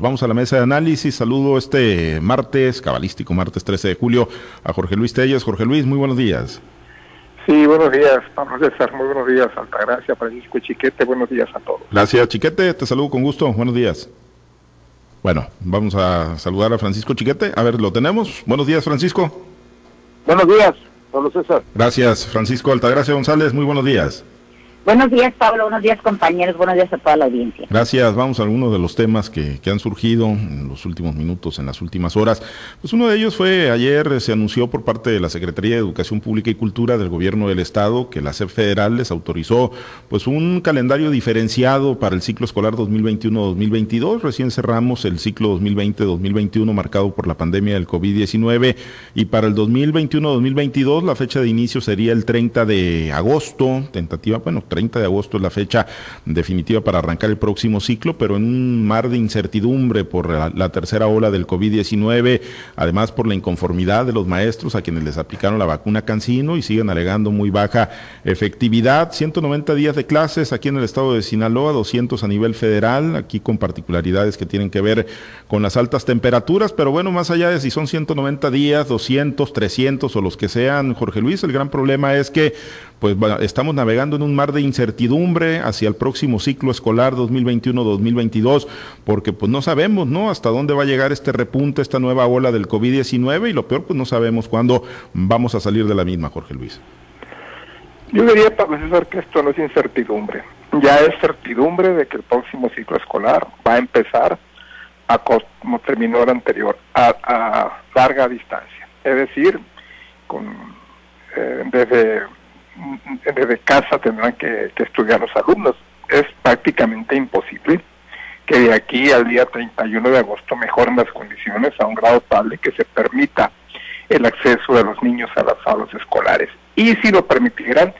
Vamos a la mesa de análisis. Saludo este martes, cabalístico martes 13 de julio, a Jorge Luis Telles. Jorge Luis, muy buenos días. Sí, buenos días, Pablo César. Muy buenos días, Altagracia, Francisco Chiquete. Buenos días a todos. Gracias, Chiquete. Te saludo con gusto. Buenos días. Bueno, vamos a saludar a Francisco Chiquete. A ver, ¿lo tenemos? Buenos días, Francisco. Buenos días, Pablo César. Gracias, Francisco Altagracia González. Muy buenos días. Buenos días, Pablo. Buenos días, compañeros. Buenos días a toda la audiencia. Gracias. Vamos a algunos de los temas que, han surgido en los últimos minutos, en las últimas horas. Pues uno de ellos fue ayer se anunció por parte de la Secretaría de Educación Pública y Cultura del Gobierno del Estado que la SEP federal les autorizó pues un calendario diferenciado para el ciclo escolar 2021-2022. Recién cerramos el ciclo 2020-2021 marcado por la pandemia del COVID-19 y para el 2021-2022 la fecha de inicio sería el 30 de agosto, tentativa, bueno, 30 de agosto es la fecha definitiva para arrancar el próximo ciclo, pero en un mar de incertidumbre por la, tercera ola del COVID-19, además por la inconformidad de los maestros a quienes les aplicaron la vacuna Cancino y siguen alegando muy baja efectividad. 190 días de clases aquí en el estado de Sinaloa, 200 a nivel federal, aquí con particularidades que tienen que ver con las altas temperaturas, pero bueno, más allá de si son 190 días, 200, 300 o los que sean, Jorge Luis, el gran problema es que pues estamos navegando en un mar de incertidumbre hacia el próximo ciclo escolar 2021-2022, porque pues no sabemos, ¿no? Hasta dónde va a llegar este repunte, esta nueva ola del COVID-19 y lo peor, pues no sabemos cuándo vamos a salir de la misma, Jorge Luis. Yo diría, para César, que esto no es incertidumbre, ya es certidumbre de que el próximo ciclo escolar va a empezar a como terminó el anterior, a, larga distancia. Es decir, con, eh, desde desde casa tendrán que, estudiar los alumnos. Es prácticamente imposible que de aquí al día 31 de agosto mejoren las condiciones a un grado tal que se permita el acceso de los niños a las aulas escolares. Y si lo permitieran,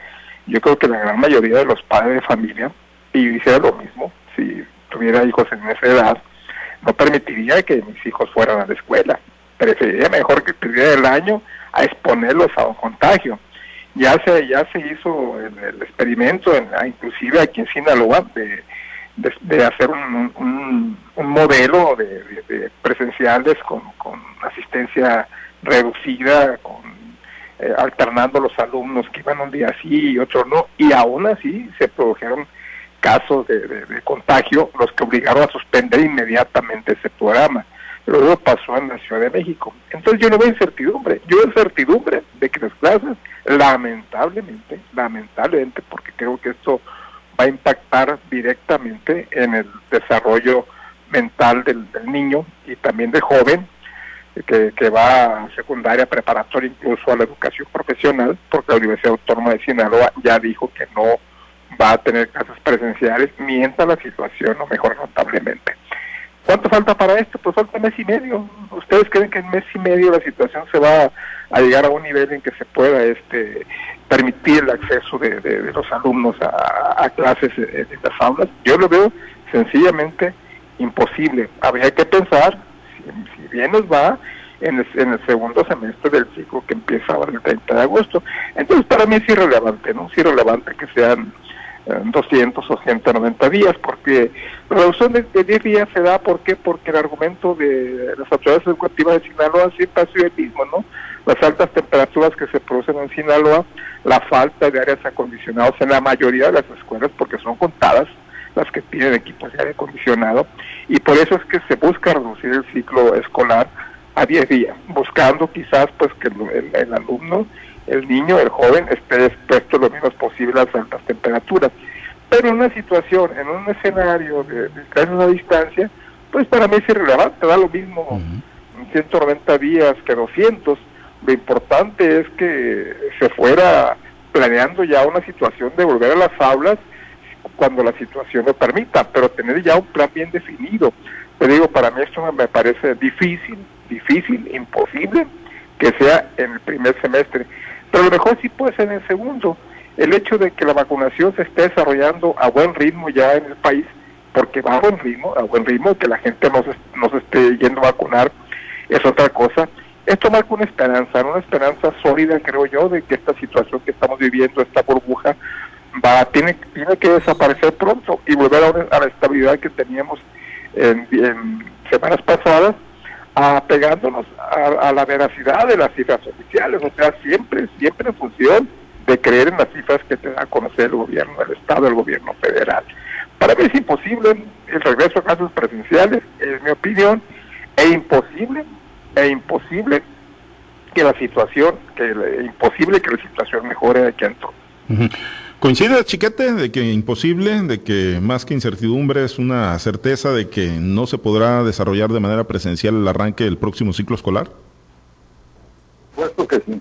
yo creo que la gran mayoría de los padres de familia, y hiciera lo mismo, si tuviera hijos en esa edad, no permitiría que mis hijos fueran a la escuela. Preferiría mejor que tuviera el año a exponerlos a un contagio ya se ya se hizo el, experimento en, ah, inclusive aquí en Sinaloa de, de, hacer un, un, modelo de, presenciales con, con, asistencia reducida con eh, alternando los alumnos que iban un día sí y otro no y aún así se produjeron casos de, contagio los que obligaron a suspender inmediatamente ese programa luego pasó en la Ciudad de México entonces yo no veo incertidumbre yo veo certidumbre de que las clases lamentablemente, lamentablemente, porque creo que esto va a impactar directamente en el desarrollo mental del, niño y también del joven, que, que, va a secundaria, preparatoria, incluso a la educación profesional, porque la Universidad Autónoma de Sinaloa ya dijo que no va a tener clases presenciales mientras la situación no mejore notablemente. ¿Cuánto falta para esto? Pues falta mes y medio. ¿Ustedes creen que en mes y medio la situación se va a llegar a un nivel en que se pueda este permitir el acceso de, los alumnos a, clases en, las aulas? Yo lo veo sencillamente imposible. Habría que pensar, si, bien nos va, en el, segundo semestre del ciclo que empieza ahora el 30 de agosto. Entonces, para mí es irrelevante, ¿no? Es irrelevante que sean 200 o 190 días, porque la reducción de, 10 días se da, ¿por qué? Porque el argumento de las autoridades educativas de Sinaloa siempre ha sido el mismo, ¿no? Las altas temperaturas que se producen en Sinaloa, la falta de áreas acondicionados en la mayoría de las escuelas, porque son contadas las que tienen equipos de aire acondicionado, y por eso es que se busca reducir el ciclo escolar a 10 días, buscando quizás pues que el alumno el niño, el joven, esté expuesto lo menos posible a las altas temperaturas. Pero en una situación, en un escenario de, de a distancia, pues para mí es irrelevante, da lo mismo 190 días que 200. Lo importante es que se fuera planeando ya una situación de volver a las aulas cuando la situación lo permita, pero tener ya un plan bien definido. Te digo, para mí esto me parece difícil, difícil, imposible que sea en el primer semestre pero lo mejor sí puede ser en el segundo. El hecho de que la vacunación se esté desarrollando a buen ritmo ya en el país, porque va a buen ritmo, a buen ritmo, que la gente no se, esté yendo a vacunar, es otra cosa. Esto marca una esperanza, una esperanza sólida, creo yo, de que esta situación que estamos viviendo, esta burbuja, va tiene, tiene que desaparecer pronto y volver a, la estabilidad que teníamos en, semanas pasadas, apegándonos a, la veracidad de las cifras oficiales, o sea, siempre, siempre en función de creer en las cifras que te da a conocer el gobierno del Estado, el gobierno federal. Para mí es imposible el regreso a casos presenciales, es mi opinión, e imposible, e imposible que la situación, que imposible que la situación mejore de aquí entonces. ¿Coincide, Chiquete, de que imposible, de que más que incertidumbre es una certeza de que no se podrá desarrollar de manera presencial el arranque del próximo ciclo escolar? Puesto que sí.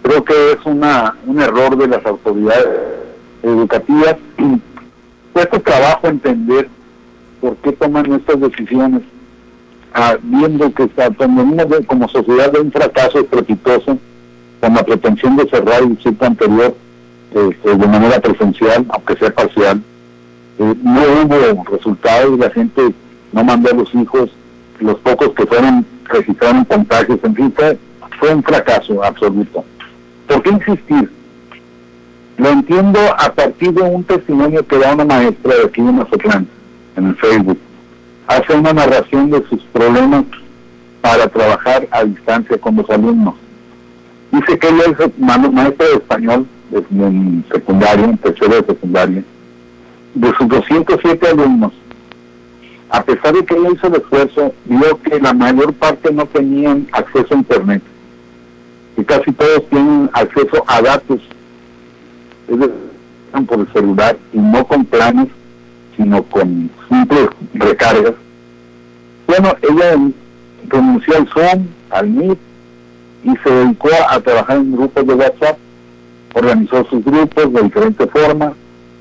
Creo que es un error de las autoridades educativas. Cuesta trabajo entender por qué toman estas decisiones, ah, viendo que está, como sociedad de un fracaso estrepitoso, con la pretensión de cerrar el ciclo anterior este, de manera presencial, aunque sea parcial. Eh, no hubo resultados, la gente no mandó a los hijos, los pocos que fueron registraron contagios, en fin, fue, un fracaso absoluto. ¿Por qué insistir? Lo entiendo a partir de un testimonio que da una maestra de aquí de Mazatlán, en el Facebook. Hace una narración de sus problemas para trabajar a distancia con los alumnos. Dice que ella es maestra de español en secundaria, en tercero de secundaria, de sus 207 alumnos, a pesar de que ella hizo el esfuerzo, vio que la mayor parte no tenían acceso a Internet. Y casi todos tienen acceso a datos, es por el celular y no con planes, sino con simples recargas. Bueno, ella renunció al Zoom, al Meet, y se dedicó a trabajar en grupos de WhatsApp organizó sus grupos de diferentes formas,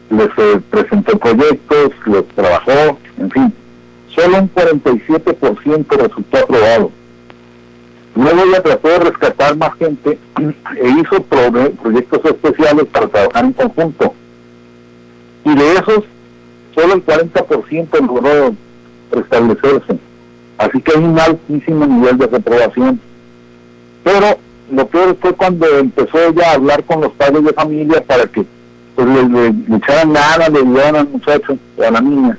les eh, presentó proyectos, los trabajó, en fin. Solo un 47% resultó aprobado. Luego ella trató de rescatar más gente e hizo proyectos especiales para trabajar en conjunto. Y de esos, solo el 40% logró restablecerse. Así que hay un altísimo nivel de reprobación. Pero lo peor fue cuando empezó ella a hablar con los padres de familia para que pues, le, echaran nada, le ayudaran al muchacho o a la niña.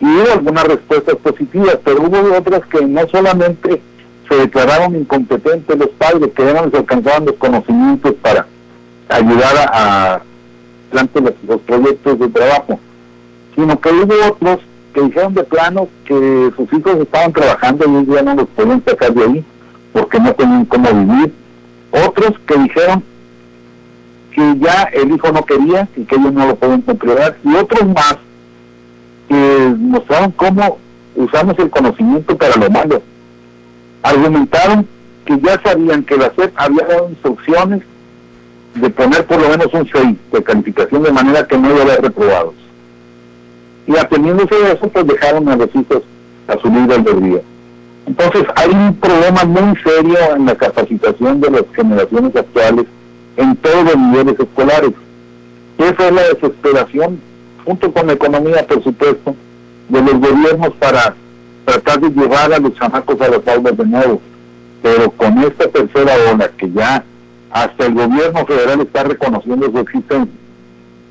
Y hubo algunas respuestas positivas, pero hubo otras que no solamente se declararon incompetentes los padres, que no les alcanzaban los conocimientos para ayudar a, a los, los proyectos de trabajo, sino que hubo otros que dijeron de plano que sus hijos estaban trabajando y ellos ya no los podían sacar de ahí porque no tenían cómo vivir. Otros que dijeron que ya el hijo no quería y que ellos no lo pueden controlar. Y otros más que mostraron cómo usamos el conocimiento para lo malo. Argumentaron que ya sabían que la SEP había dado instrucciones de poner por lo menos un 6 de calificación de manera que no iba a haber reprobados. Y atendiéndose a eso, pues dejaron a los hijos a su libre albedrío. Entonces hay un problema muy serio en la capacitación de las generaciones actuales en todos los niveles escolares. Esa es la desesperación, junto con la economía, por supuesto, de los gobiernos para tratar de llevar a los chamacos a las aulas de nuevo. Pero con esta tercera ola, que ya hasta el gobierno federal está reconociendo su existencia,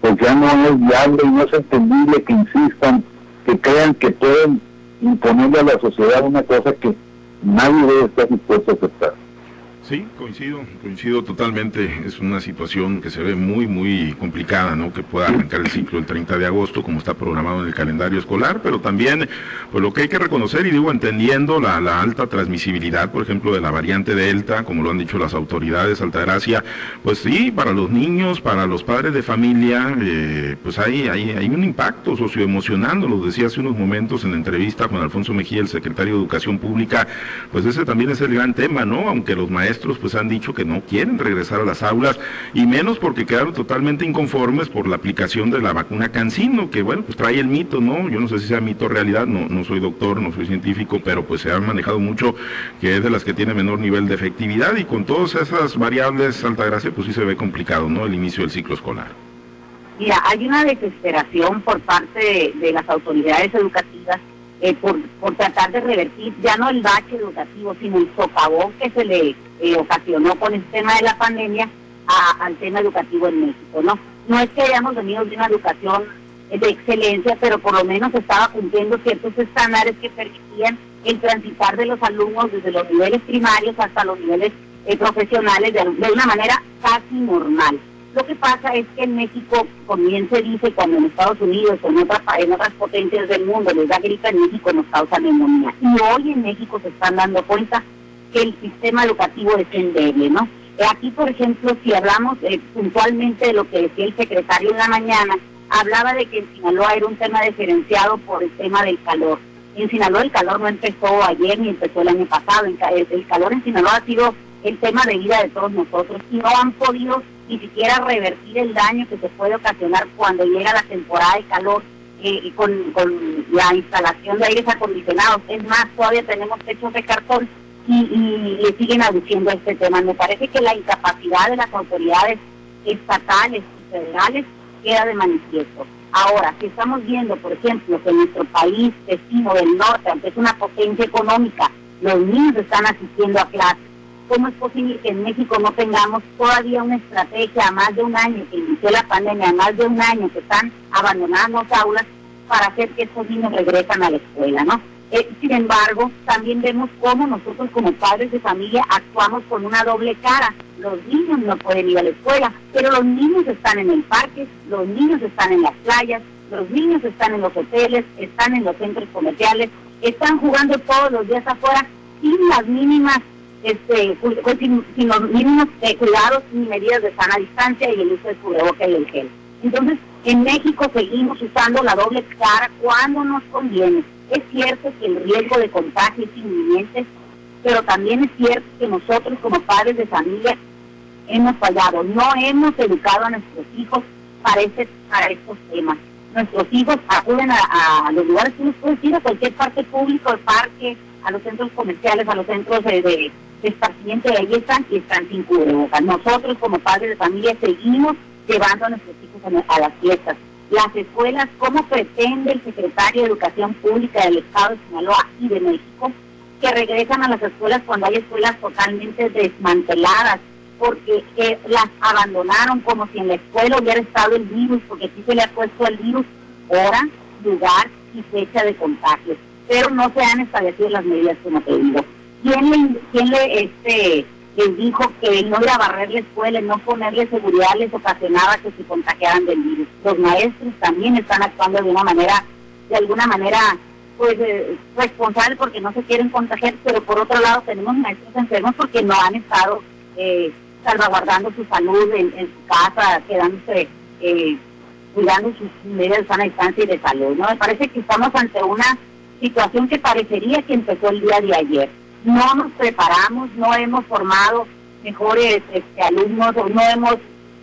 pues ya no es viable y no es entendible que insistan, que crean que pueden imponerle a la sociedad una cosa que nadie debe estar dispuesto a aceptar. Sí, coincido, coincido totalmente. Es una situación que se ve muy, muy complicada, ¿no? Que pueda arrancar el ciclo el 30 de agosto, como está programado en el calendario escolar, pero también, pues lo que hay que reconocer, y digo, entendiendo la, alta transmisibilidad, por ejemplo, de la variante Delta, como lo han dicho las autoridades, Altagracia, pues sí, para los niños, para los padres de familia, eh, pues hay, hay, hay un impacto socioemocional, lo decía hace unos momentos en la entrevista con Alfonso Mejía, el secretario de Educación Pública, pues ese también es el gran tema, ¿no? Aunque los maestros pues han dicho que no quieren regresar a las aulas y menos porque quedaron totalmente inconformes por la aplicación de la vacuna Cancino, que bueno, pues trae el mito, ¿no? Yo no sé si sea mito realidad, no, no soy doctor, no soy científico, pero pues se ha manejado mucho que es de las que tiene menor nivel de efectividad y con todas esas variables, Altagracia, pues sí se ve complicado, ¿no? El inicio del ciclo escolar. Mira, hay una desesperación por parte de las autoridades educativas eh, por, por tratar de revertir ya no el bache educativo, sino el socavón que se le eh, ocasionó con el tema de la pandemia al tema educativo en México. No, no es que hayamos venido de una educación de excelencia, pero por lo menos estaba cumpliendo ciertos estándares que permitían el transitar de los alumnos desde los niveles primarios hasta los niveles eh, profesionales de, una manera casi normal. Lo que pasa es que en México, como bien se dice, cuando en Estados Unidos o en otras, en otras potencias del mundo les da gripa, en México nos causa neumonía. Y hoy en México se están dando cuenta que el sistema educativo es endeble, ¿no? Eh, aquí, por ejemplo, si hablamos eh, puntualmente de lo que decía el secretario en la mañana, hablaba de que en Sinaloa era un tema diferenciado por el tema del calor. En Sinaloa el calor no empezó ayer ni empezó el año pasado. El calor en Sinaloa ha sido el tema de vida de todos nosotros y no han podido ni siquiera revertir el daño que se puede ocasionar cuando llega la temporada de calor eh, con, con la instalación de aires acondicionados. Es más, todavía tenemos techos de cartón y, y le siguen aduciendo este tema. Me parece que la incapacidad de las autoridades estatales y federales queda de manifiesto. Ahora, si estamos viendo, por ejemplo, que nuestro país vecino del norte, aunque es una potencia económica, los niños están asistiendo a clases, ¿cómo es posible que en México no tengamos todavía una estrategia a más de un año que inició la pandemia, a más de un año que están abandonando las aulas para hacer que estos niños regresen a la escuela, ¿no? Eh, sin embargo, también vemos cómo nosotros como padres de familia actuamos con una doble cara. Los niños no pueden ir a la escuela, pero los niños están en el parque, los niños están en las playas, los niños están en los hoteles, están en los centros comerciales, están jugando todos los días afuera sin las mínimas, este, sin, los mínimos eh, cuidados ni medidas de sana distancia y el uso de cubreboca y el gel. Entonces, en México seguimos usando la doble cara cuando nos conviene es cierto que el riesgo de contagio es inminente, pero también es cierto que nosotros como padres de familia hemos fallado, no hemos educado a nuestros hijos para, para estos temas. Nuestros hijos acuden a, los lugares que nos pueden ir, a cualquier parte pública, al parque, a los centros comerciales, a los centros de, de, esparcimiento, y ahí están y están sin cubrebocas. Nosotros como padres de familia seguimos llevando a nuestros hijos a las fiestas las escuelas, cómo pretende el secretario de Educación Pública del Estado de Sinaloa y de México que regresan a las escuelas cuando hay escuelas totalmente desmanteladas, porque eh, las abandonaron como si en la escuela hubiera estado el virus, porque aquí se le ha puesto el virus hora, lugar y fecha de contagio, pero no se han establecido las medidas como te digo. ¿Quién le, quién le este, les dijo que no ir a barrer la escuela, no ponerle seguridad les ocasionaba que se contagiaran del virus. Los maestros también están actuando de una manera, de alguna manera, pues eh, responsable porque no se quieren contagiar, pero por otro lado tenemos maestros enfermos porque no han estado eh, salvaguardando su salud en, su casa, quedándose, eh, cuidando sus medidas de sana distancia y de salud. ¿no? Me parece que estamos ante una situación que parecería que empezó el día de ayer no nos preparamos, no hemos formado mejores este, alumnos o no hemos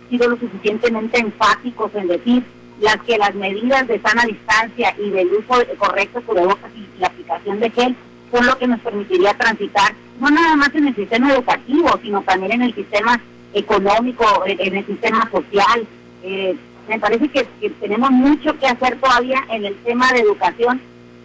sido lo suficientemente enfáticos en decir las que las medidas de sana distancia y del uso correcto de bocas y la aplicación de gel son lo que nos permitiría transitar no nada más en el sistema educativo, sino también en el sistema económico, en el sistema social. Eh, me parece que, que tenemos mucho que hacer todavía en el tema de educación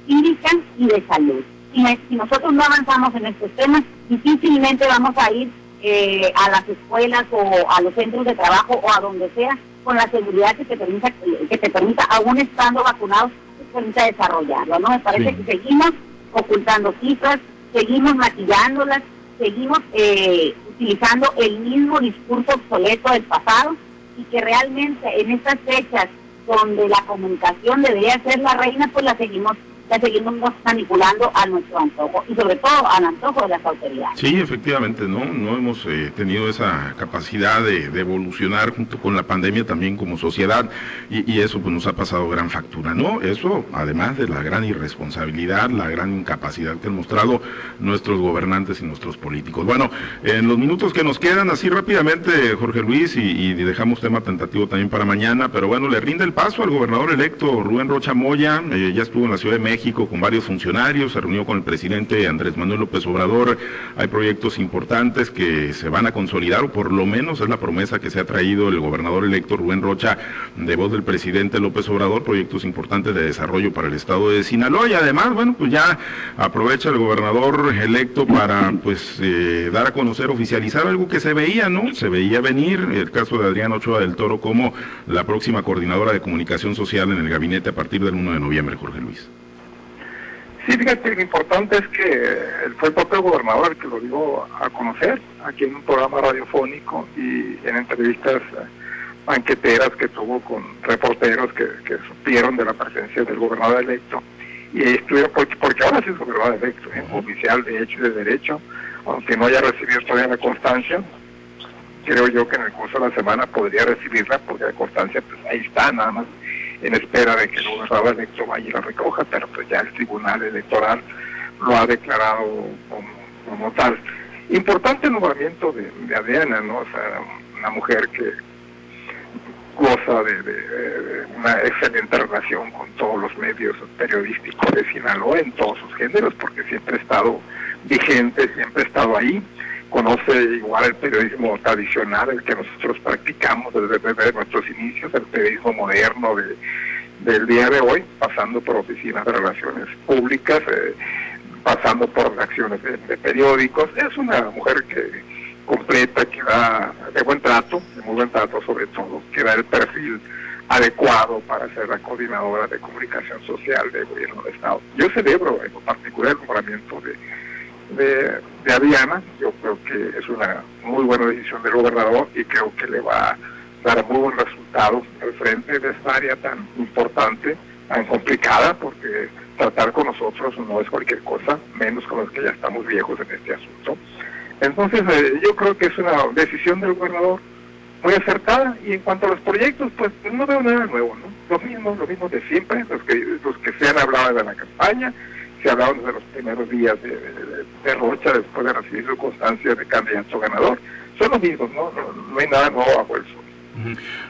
cívica y de salud si, nosotros no avanzamos en estos temas, difícilmente vamos a ir eh, a las escuelas o a los centros de trabajo o a donde sea con la seguridad que te permita, que te permita aún estando vacunados, te permita desarrollarlo. ¿no? Me parece que seguimos ocultando cifras, seguimos maquillándolas, seguimos eh, utilizando el mismo discurso obsoleto del pasado y que realmente en estas fechas donde la comunicación debería ser la reina, pues la seguimos seguimos manipulando a nuestro antojo y sobre todo al antojo de las autoridades. Sí, efectivamente, no, no hemos eh, tenido esa capacidad de, evolucionar junto con la pandemia también como sociedad y, eso pues nos ha pasado gran factura, ¿no? Eso además de la gran irresponsabilidad, la gran incapacidad que han mostrado nuestros gobernantes y nuestros políticos. Bueno, en los minutos que nos quedan, así rápidamente, Jorge Luis, y, dejamos tema tentativo también para mañana, pero bueno, le rinde el paso al gobernador electo Rubén Rocha Moya, eh, ya estuvo en la Ciudad de México México con varios funcionarios, se reunió con el presidente Andrés Manuel López Obrador, hay proyectos importantes que se van a consolidar, o por lo menos es la promesa que se ha traído el gobernador electo Rubén Rocha de voz del presidente López Obrador, proyectos importantes de desarrollo para el estado de Sinaloa y además, bueno, pues ya aprovecha el gobernador electo para pues eh, dar a conocer, oficializar algo que se veía, ¿no? Se veía venir el caso de Adrián Ochoa del Toro como la próxima coordinadora de comunicación social en el gabinete a partir del 1 de noviembre, Jorge Luis. Sí, fíjate, lo importante es que fue el propio gobernador el que lo dio a conocer aquí en un programa radiofónico y en entrevistas banqueteras que tuvo con reporteros que, supieron de la presencia del gobernador electo. Y estuvieron, porque, porque ahora sí es gobernador electo, ¿eh? oficial de hecho y de derecho, aunque no haya recibido todavía la constancia, creo yo que en el curso de la semana podría recibirla porque la constancia pues ahí está nada más en espera de que el gobernador electo vaya y la recoja, pero pues ya el tribunal electoral lo ha declarado como, tal. Importante nombramiento de, de Adriana, ¿no? O sea, una mujer que goza de, una excelente relación con todos los medios periodísticos de Sinaloa en todos sus géneros, porque siempre ha estado vigente, siempre ha estado ahí, conoce igual el periodismo tradicional, el que nosotros practicamos desde, nuestros inicios, el periodismo moderno del día de hoy, pasando por oficinas de relaciones públicas, eh, pasando por acciones de periódicos. Es una mujer que completa, que da de buen trato, de muy buen trato sobre todo, que da el perfil adecuado para ser la coordinadora de comunicación social del gobierno del Estado. Yo celebro en particular el nombramiento de, de, de Adriana, yo creo que es una muy buena decisión del gobernador y creo que le va a dar muy buen resultado al frente de esta área tan importante, tan complicada, porque tratar con nosotros no es cualquier cosa, menos con los que ya estamos viejos en este asunto. Entonces, eh, yo creo que es una decisión del gobernador muy acertada y en cuanto a los proyectos, pues, pues no veo nada nuevo, ¿no? Lo mismo, lo mismo de siempre, los que, los que se han hablado de la campaña, se hablaron desde los primeros días de, de, Rocha después de recibir su constancia de candidato ganador. Son los mismos, ¿no? No, hay nada nuevo bajo el sol.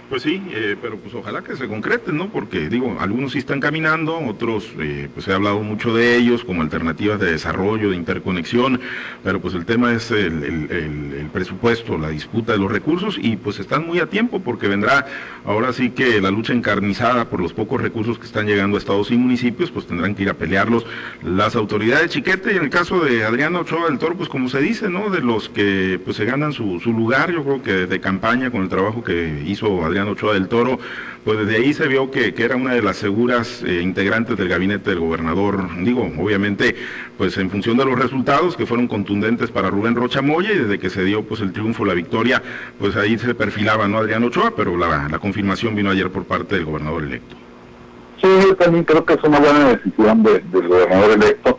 Pues sí, eh, pero pues ojalá que se concreten, ¿no? Porque digo, algunos sí están caminando, otros eh, pues he hablado mucho de ellos como alternativas de desarrollo, de interconexión, pero pues el tema es el, presupuesto, la disputa de los recursos y pues están muy a tiempo porque vendrá ahora sí que la lucha encarnizada por los pocos recursos que están llegando a estados y municipios, pues tendrán que ir a pelearlos las autoridades chiquete y en el caso de Adriano Ochoa del Toro, pues como se dice, ¿no? De los que pues se ganan su lugar, yo creo que de campaña con el trabajo que hizo Adriano Ochoa del Toro, pues desde ahí se vio que, era una de las seguras eh, integrantes del gabinete del gobernador, digo, obviamente, pues en función de los resultados que fueron contundentes para Rubén Rocha Moya y desde que se dio pues el triunfo, la victoria, pues ahí se perfilaba, ¿no? Adrián Ochoa, pero la, confirmación vino ayer por parte del gobernador electo. Sí, yo también creo que es una buena decisión del gobernador electo.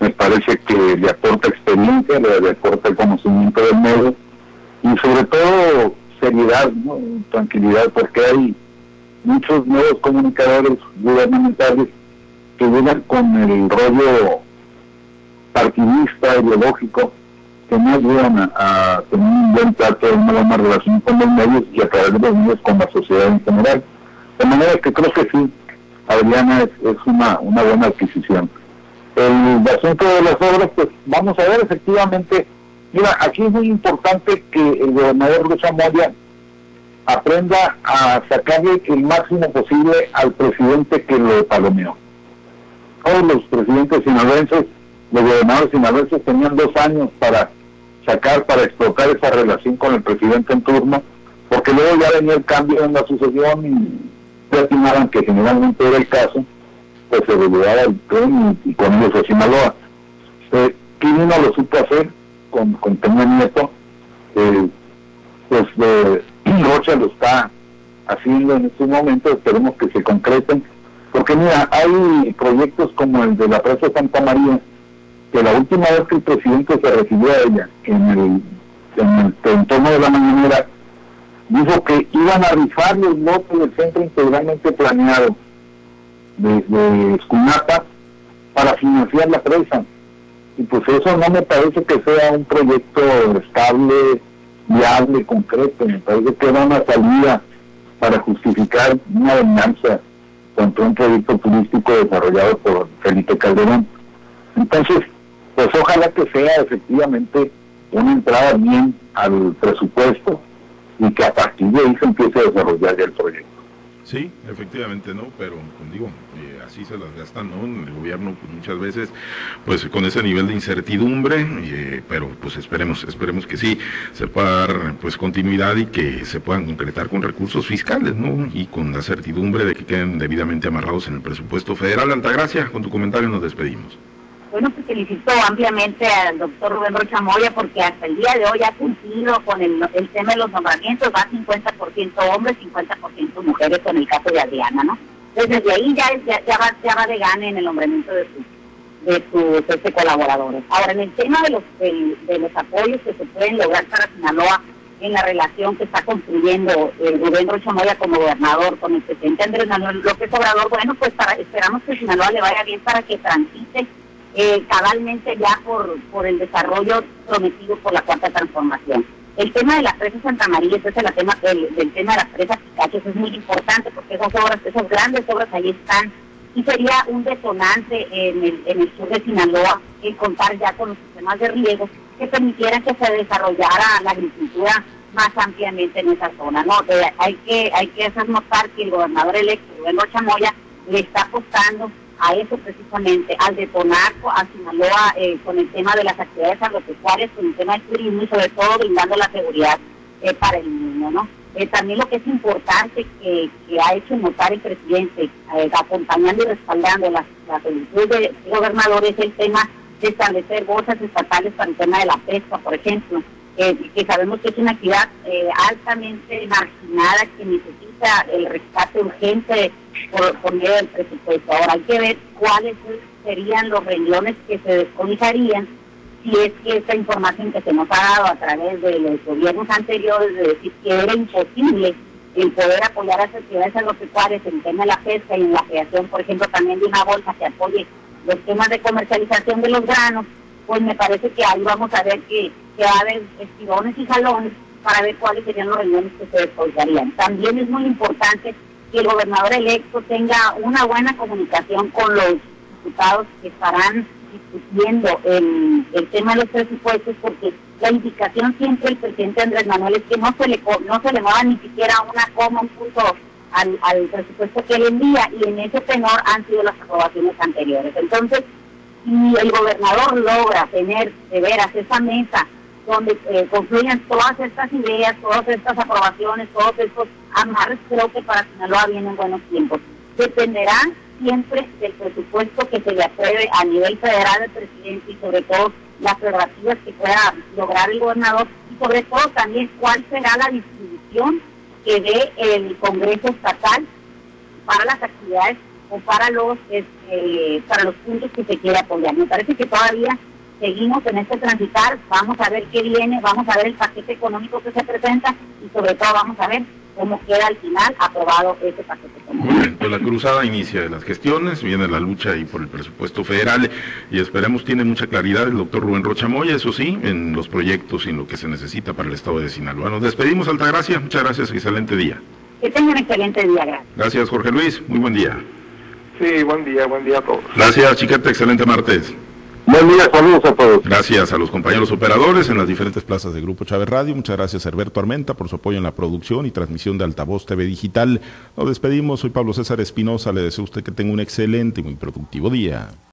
Me parece que le aporta experiencia, le, le aporta el conocimiento del medio y sobre todo seriedad, tranquilidad, porque hay muchos nuevos comunicadores gubernamentales que vienen con el rollo partidista, ideológico, que no ayudan a, tener un buen trato, una buena relación con los medios y a través de los medios con la sociedad en general. De manera que creo que sí, Adriana es, es una, una buena adquisición. El asunto de las obras, pues vamos a ver efectivamente Mira, aquí es muy importante que el gobernador Rocha Moya aprenda a sacarle el máximo posible al presidente que lo palomeó. Todos los presidentes sinaloenses, los gobernadores sinaloenses tenían dos años para sacar, para explotar esa relación con el presidente en turno, porque luego ya venía el cambio en la sucesión y ya estimaban que generalmente era el caso, pues se delegaba el tren y, con ellos a Sinaloa. Eh, no lo supo hacer, con, con Peña Nieto, eh, pues eh, Rocha lo está haciendo en estos momentos, esperemos que se concreten, porque mira, hay proyectos como el de la presa Santa María, que la última vez que el presidente se refirió a ella en el, en el entorno de la mañanera, dijo que iban a rifar los lotes del centro integralmente planeado de, de Escunapa para financiar la presa y pues eso no me parece que sea un proyecto estable, viable, concreto, me parece que era una salida para justificar una venganza contra un proyecto turístico desarrollado por Felipe Calderón. Entonces, pues ojalá que sea efectivamente una entrada bien al presupuesto y que a partir de ahí se empiece a desarrollar ya el proyecto. Sí, efectivamente, ¿no? Pero, pues, digo, eh, así se las gastan, ¿no? El gobierno pues, muchas veces, pues con ese nivel de incertidumbre, eh, pero pues esperemos, esperemos que sí se pueda dar pues continuidad y que se puedan concretar con recursos fiscales, ¿no? Y con la certidumbre de que queden debidamente amarrados en el presupuesto federal. Altagracia, con tu comentario nos despedimos. Bueno, pues felicito ampliamente al doctor Rubén Rocha Moya porque hasta el día de hoy ha cumplido con el, tema de los nombramientos, va 50% hombres, 50% mujeres con el caso de Adriana, ¿no? Entonces desde ahí ya, ya, va, ya va de gane en el nombramiento de sus de sus este, colaboradores. Ahora, en el tema de los, de, los apoyos que se pueden lograr para Sinaloa en la relación que está construyendo el gobierno Chamoya como gobernador con el presidente Andrés Manuel López Obrador, bueno, pues para, esperamos que Sinaloa le vaya bien para que transite eh, cabalmente ya por, por el desarrollo prometido por la cuarta transformación. El tema de la presa Santa María, ese es el tema del, tema de las presas Picacho, es muy importante porque esas obras, esas grandes obras ahí están y sería un detonante en el, en el sur de Sinaloa el contar ya con los sistemas de riego que permitieran que se desarrollara la agricultura más ampliamente en esa zona. No, eh, hay que hay que hacer notar que el gobernador electo, Rubén Rocha le está apostando a eso precisamente, al detonar a Sinaloa eh, con el tema de las actividades agropecuarias, con el tema del turismo y sobre todo brindando la seguridad eh, para el niño, ¿no? Eh, también lo que es importante que, ha hecho notar el presidente, acompañando y respaldando las, las de gobernadores, es el tema de establecer bolsas estatales para el tema de la pesca, por ejemplo, que sabemos que es una actividad altamente marginada que necesita el rescate urgente por, medio del presupuesto. Ahora hay que ver cuáles serían los renglones que se desconizarían si es que esta información que se nos ha dado a través de los gobiernos anteriores de decir que era imposible el poder apoyar a las actividades agropecuarias en tema de la pesca y en la creación, por ejemplo, también de una bolsa que apoye los temas de comercialización de los granos, pues me parece que ahí vamos a ver que, que va a haber estirones y jalones para ver cuáles serían los renglones que se descolgarían. También es muy importante que el gobernador electo tenga una buena comunicación con los diputados que estarán discutiendo el, tema de los presupuestos, porque la indicación siempre del presidente Andrés Manuel es que no se le no se le mueva ni siquiera una coma, un punto al, presupuesto que él envía, y en ese tenor han sido las aprobaciones anteriores. Entonces, si el gobernador logra tener de veras esa mesa donde eh, confluyen todas estas ideas, todas estas aprobaciones, todos estos amarres, creo que para Sinaloa vienen buenos tiempos. Dependerá siempre del presupuesto que se le apruebe a nivel federal del presidente y sobre todo las prerrogativas que pueda lograr el gobernador y sobre todo también cuál será la distribución que dé el Congreso Estatal para las actividades o para los este, para los puntos que se quiera apoyar. Me parece que todavía seguimos en este transitar, vamos a ver qué viene, vamos a ver el paquete económico que se presenta y sobre todo vamos a ver cómo queda al final aprobado ese paquete. Muy bien, pues la cruzada inicia de las gestiones, viene la lucha ahí por el presupuesto federal y esperemos tiene mucha claridad el doctor Rubén Rochamoya, eso sí, en los proyectos y en lo que se necesita para el estado de Sinaloa. Nos despedimos, Altagracia, muchas gracias, excelente día. Que tengan un excelente día, gracias. Gracias, Jorge Luis, muy buen día. Sí, buen día, buen día a todos. Gracias, Chiquete, excelente martes. Buen día, saludos a todos. Gracias a los compañeros operadores en las diferentes plazas de Grupo Chávez Radio. Muchas gracias Herberto Armenta por su apoyo en la producción y transmisión de Altavoz TV Digital. Nos despedimos. Soy Pablo César Espinosa. Le deseo a usted que tenga un excelente y muy productivo día.